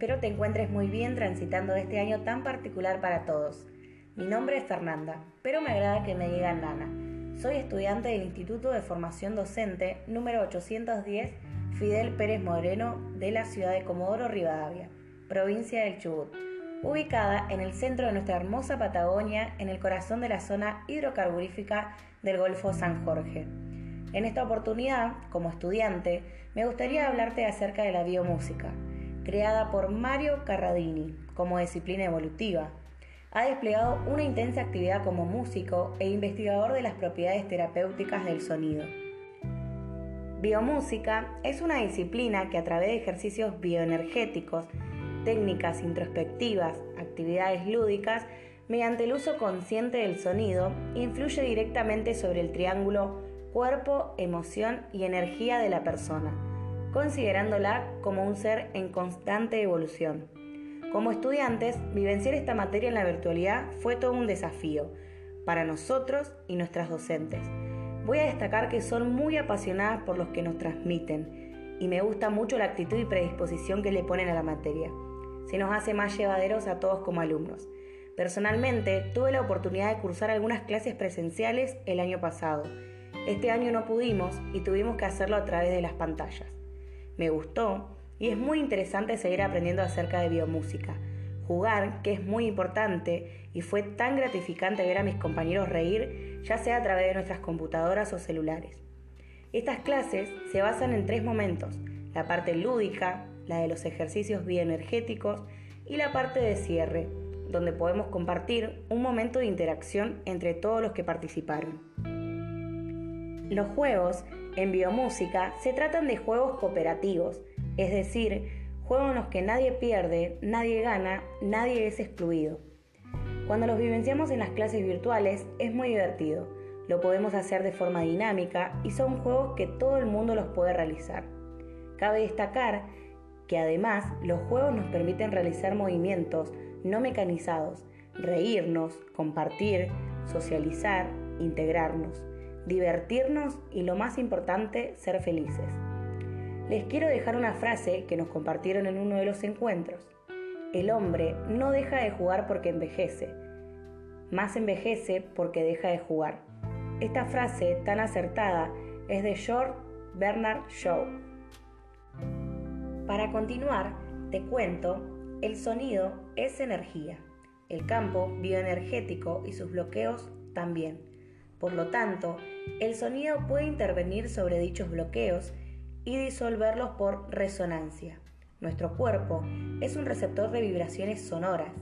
espero te encuentres muy bien transitando este año tan particular para todos. Mi nombre es Fernanda, pero me agrada que me digan Nana. Soy estudiante del Instituto de Formación Docente número 810 Fidel Pérez Moreno de la ciudad de Comodoro Rivadavia, provincia del Chubut, ubicada en el centro de nuestra hermosa Patagonia, en el corazón de la zona hidrocarburífica del Golfo San Jorge. En esta oportunidad, como estudiante, me gustaría hablarte acerca de la biomúsica, creada por Mario Carradini como disciplina evolutiva. Ha desplegado una intensa actividad como músico e investigador de las propiedades terapéuticas del sonido. Biomúsica es una disciplina que a través de ejercicios bioenergéticos, técnicas introspectivas, actividades lúdicas, mediante el uso consciente del sonido, influye directamente sobre el triángulo cuerpo, emoción y energía de la persona, considerándola como un ser en constante evolución. Como estudiantes, vivenciar esta materia en la virtualidad fue todo un desafío para nosotros y nuestras docentes Voy a destacar que son muy apasionadas por los que nos transmiten y me gusta mucho la actitud y predisposición que le ponen a la materia. Se nos hace más llevaderos a todos como alumnos. Personalmente, tuve la oportunidad de cursar algunas clases presenciales el año pasado. Este año no pudimos y tuvimos que hacerlo a través de las pantallas. Me gustó y es muy interesante seguir aprendiendo acerca de biomúsica jugar, que es muy importante, y fue tan gratificante ver a mis compañeros reír, ya sea a través de nuestras computadoras o celulares. Estas clases se basan en tres momentos, la parte lúdica, la de los ejercicios bioenergéticos y la parte de cierre, donde podemos compartir un momento de interacción entre todos los que participaron. Los juegos en biomúsica se tratan de juegos cooperativos, es decir, juegos en los que nadie pierde, nadie gana, nadie es excluido. Cuando los vivenciamos en las clases virtuales es muy divertido, lo podemos hacer de forma dinámica y son juegos que todo el mundo los puede realizar. Cabe destacar que además los juegos nos permiten realizar movimientos no mecanizados, reírnos, compartir, socializar, integrarnos, divertirnos y lo más importante, ser felices les quiero dejar una frase que nos compartieron en uno de los encuentros. El hombre no deja de jugar porque envejece, más envejece porque deja de jugar. Esta frase tan acertada es de George Bernard Shaw. Para continuar, te cuento, el sonido es energía, el campo bioenergético y sus bloqueos también. Por lo tanto, el sonido puede intervenir sobre dichos bloqueos y disolverlos por resonancia. Nuestro cuerpo es un receptor de vibraciones sonoras.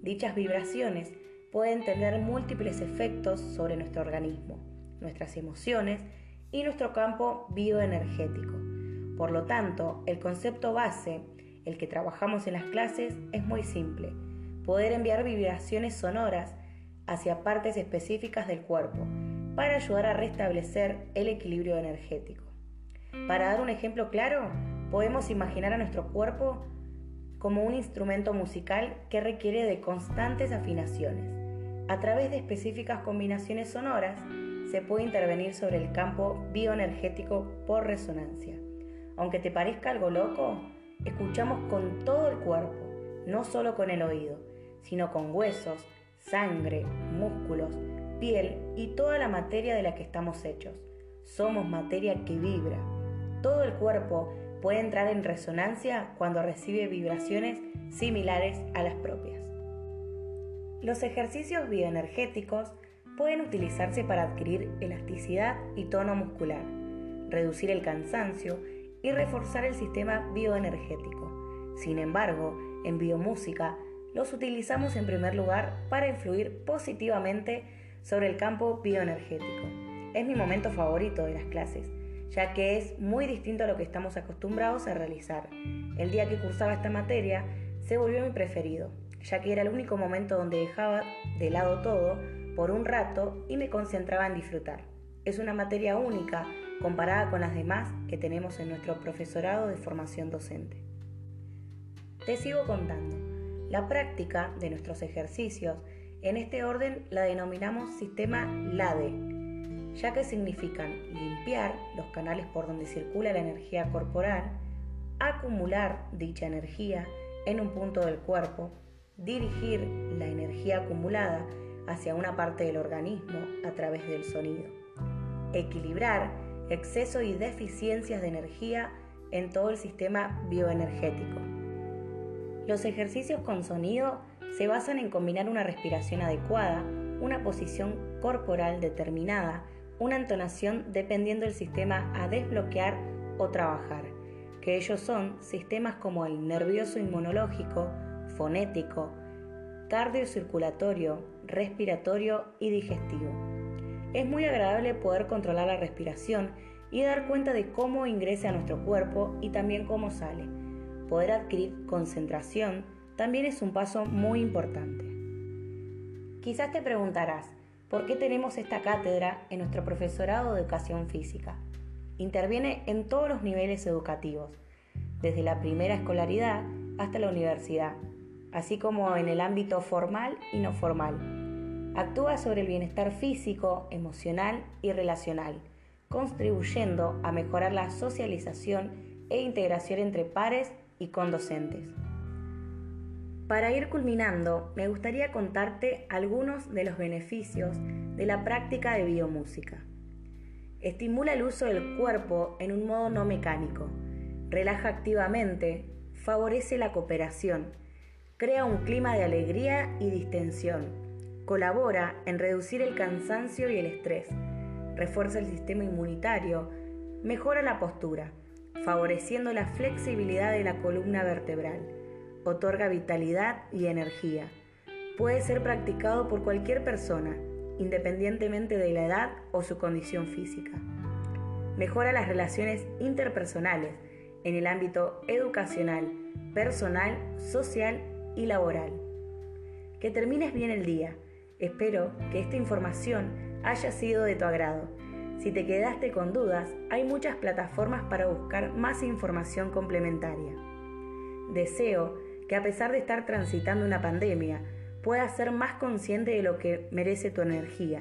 Dichas vibraciones pueden tener múltiples efectos sobre nuestro organismo, nuestras emociones y nuestro campo bioenergético. Por lo tanto, el concepto base, el que trabajamos en las clases, es muy simple. Poder enviar vibraciones sonoras hacia partes específicas del cuerpo para ayudar a restablecer el equilibrio energético. Para dar un ejemplo claro, podemos imaginar a nuestro cuerpo como un instrumento musical que requiere de constantes afinaciones. A través de específicas combinaciones sonoras se puede intervenir sobre el campo bioenergético por resonancia. Aunque te parezca algo loco, escuchamos con todo el cuerpo, no solo con el oído, sino con huesos, sangre, músculos, piel y toda la materia de la que estamos hechos. Somos materia que vibra, todo el cuerpo puede entrar en resonancia cuando recibe vibraciones similares a las propias. Los ejercicios bioenergéticos pueden utilizarse para adquirir elasticidad y tono muscular, reducir el cansancio y reforzar el sistema bioenergético. Sin embargo, en biomúsica los utilizamos en primer lugar para influir positivamente sobre el campo bioenergético. Es mi momento favorito de las clases ya que es muy distinto a lo que estamos acostumbrados a realizar. El día que cursaba esta materia se volvió mi preferido, ya que era el único momento donde dejaba de lado todo por un rato y me concentraba en disfrutar. Es una materia única comparada con las demás que tenemos en nuestro profesorado de formación docente. Te sigo contando. La práctica de nuestros ejercicios en este orden la denominamos sistema LADE, ya que significan limpiar los canales por donde circula la energía corporal, acumular dicha energía en un punto del cuerpo, dirigir la energía acumulada hacia una parte del organismo a través del sonido, equilibrar exceso y deficiencias de energía en todo el sistema bioenergético. Los ejercicios con sonido se basan en combinar una respiración adecuada, una posición corporal determinada, una entonación dependiendo del sistema a desbloquear o trabajar, que ellos son sistemas como el nervioso inmunológico, fonético, cardiocirculatorio, respiratorio y digestivo. Es muy agradable poder controlar la respiración y dar cuenta de cómo ingresa a nuestro cuerpo y también cómo sale. Poder adquirir concentración también es un paso muy importante. Quizás te preguntarás, ¿por qué tenemos esta cátedra en nuestro profesorado de educación física? Interviene en todos los niveles educativos, desde la primera escolaridad hasta la universidad, así como en el ámbito formal y no formal. Actúa sobre el bienestar físico, emocional y relacional, contribuyendo a mejorar la socialización e integración entre pares y con docentes. Para ir culminando, me gustaría contarte algunos de los beneficios de la práctica de biomúsica. Estimula el uso del cuerpo en un modo no mecánico, relaja activamente, favorece la cooperación, crea un clima de alegría y distensión, colabora en reducir el cansancio y el estrés, refuerza el sistema inmunitario, mejora la postura, favoreciendo la flexibilidad de la columna vertebral, otorga vitalidad y energía. Puede ser practicado por cualquier persona, independientemente de la edad o su condición física. Mejora las relaciones interpersonales en el ámbito educacional, personal, social y laboral. Que termines bien el día. Espero que esta información haya sido de tu agrado. Si te quedaste con dudas, hay muchas plataformas para buscar más información complementaria. Deseo que a pesar de estar transitando una pandemia, puedas ser más consciente de lo que merece tu energía.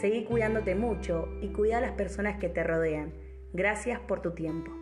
Seguí cuidándote mucho y cuida a las personas que te rodean. Gracias por tu tiempo.